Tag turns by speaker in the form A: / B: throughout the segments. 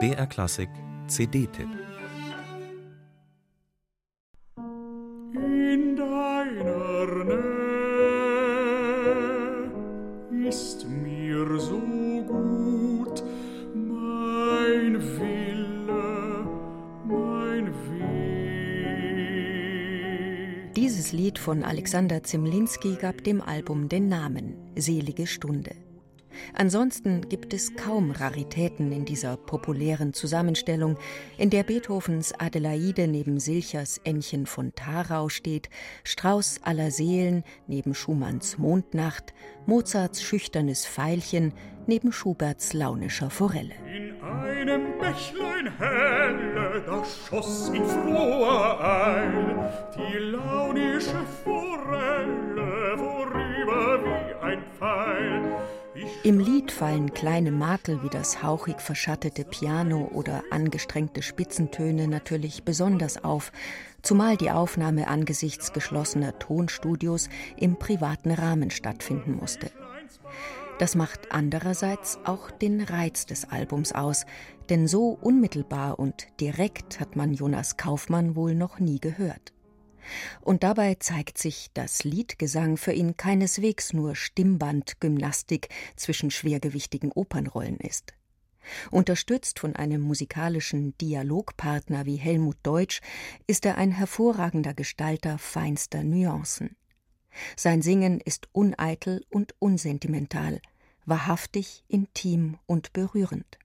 A: BR Klassik CD-Tipp
B: In deiner Nähe ist mir so gut, mein Wille, mein Weg.
C: Dieses Lied von Alexander Zimlinski gab dem Album den Namen Selige Stunde. Ansonsten gibt es kaum Raritäten in dieser populären Zusammenstellung, in der Beethovens Adelaide neben Silchers Ännchen von Tharau steht, Strauß aller Seelen neben Schumanns Mondnacht, Mozarts schüchternes Veilchen neben Schuberts launischer Forelle.
B: In einem Bächlein helle, da schoss in froher Eil die launische Forelle vorüber wie ein Pfeil.
C: Im Lied fallen kleine Makel wie das hauchig verschattete Piano oder angestrengte Spitzentöne natürlich besonders auf, zumal die Aufnahme angesichts geschlossener Tonstudios im privaten Rahmen stattfinden musste. Das macht andererseits auch den Reiz des Albums aus, denn so unmittelbar und direkt hat man Jonas Kaufmann wohl noch nie gehört. Und dabei zeigt sich, dass Liedgesang für ihn keineswegs nur Stimmbandgymnastik zwischen schwergewichtigen Opernrollen ist. Unterstützt von einem musikalischen Dialogpartner wie Helmut Deutsch ist er ein hervorragender Gestalter feinster Nuancen. Sein Singen ist uneitel und unsentimental, wahrhaftig, intim und berührend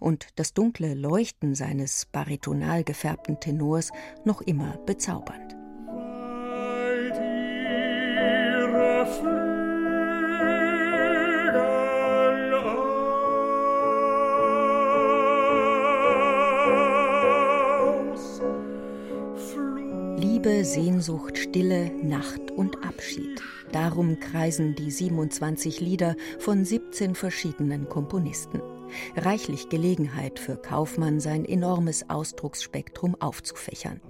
C: und das dunkle Leuchten seines baritonal gefärbten Tenors noch immer bezaubernd. Liebe, Sehnsucht, Stille, Nacht und Abschied. Darum kreisen die 27 Lieder von 17 verschiedenen Komponisten. Reichlich Gelegenheit für Kaufmann, sein enormes Ausdrucksspektrum aufzufächern.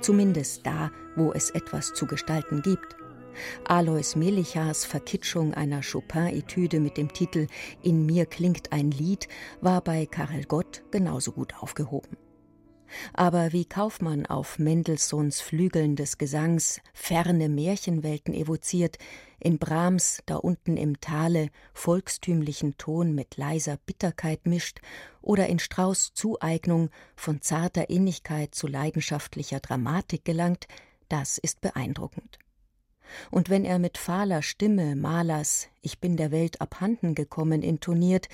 C: Zumindest da, wo es etwas zu gestalten gibt. Alois Melichars Verkitschung einer Chopin-Etüde mit dem Titel In mir klingt ein Lied war bei Karel Gott genauso gut aufgehoben. Aber wie Kaufmann auf Mendelssohns Flügeln des Gesangs ferne Märchenwelten evoziert, in Brahms da unten im Tale volkstümlichen Ton mit leiser Bitterkeit mischt oder in Strauß Zueignung von zarter Innigkeit zu leidenschaftlicher Dramatik gelangt, das ist beeindruckend. Und wenn er mit fahler Stimme Malers Ich bin der Welt abhanden gekommen intoniert,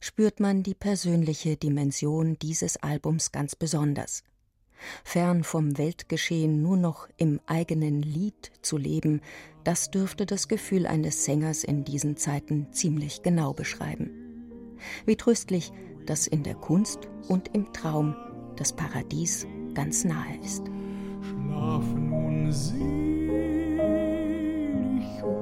C: spürt man die persönliche Dimension dieses Albums ganz besonders. Fern vom Weltgeschehen nur noch im eigenen Lied zu leben, das dürfte das Gefühl eines Sängers in diesen Zeiten ziemlich genau beschreiben. Wie tröstlich, dass in der Kunst und im Traum das Paradies ganz nahe ist.
B: Schlafen nun selig und süß,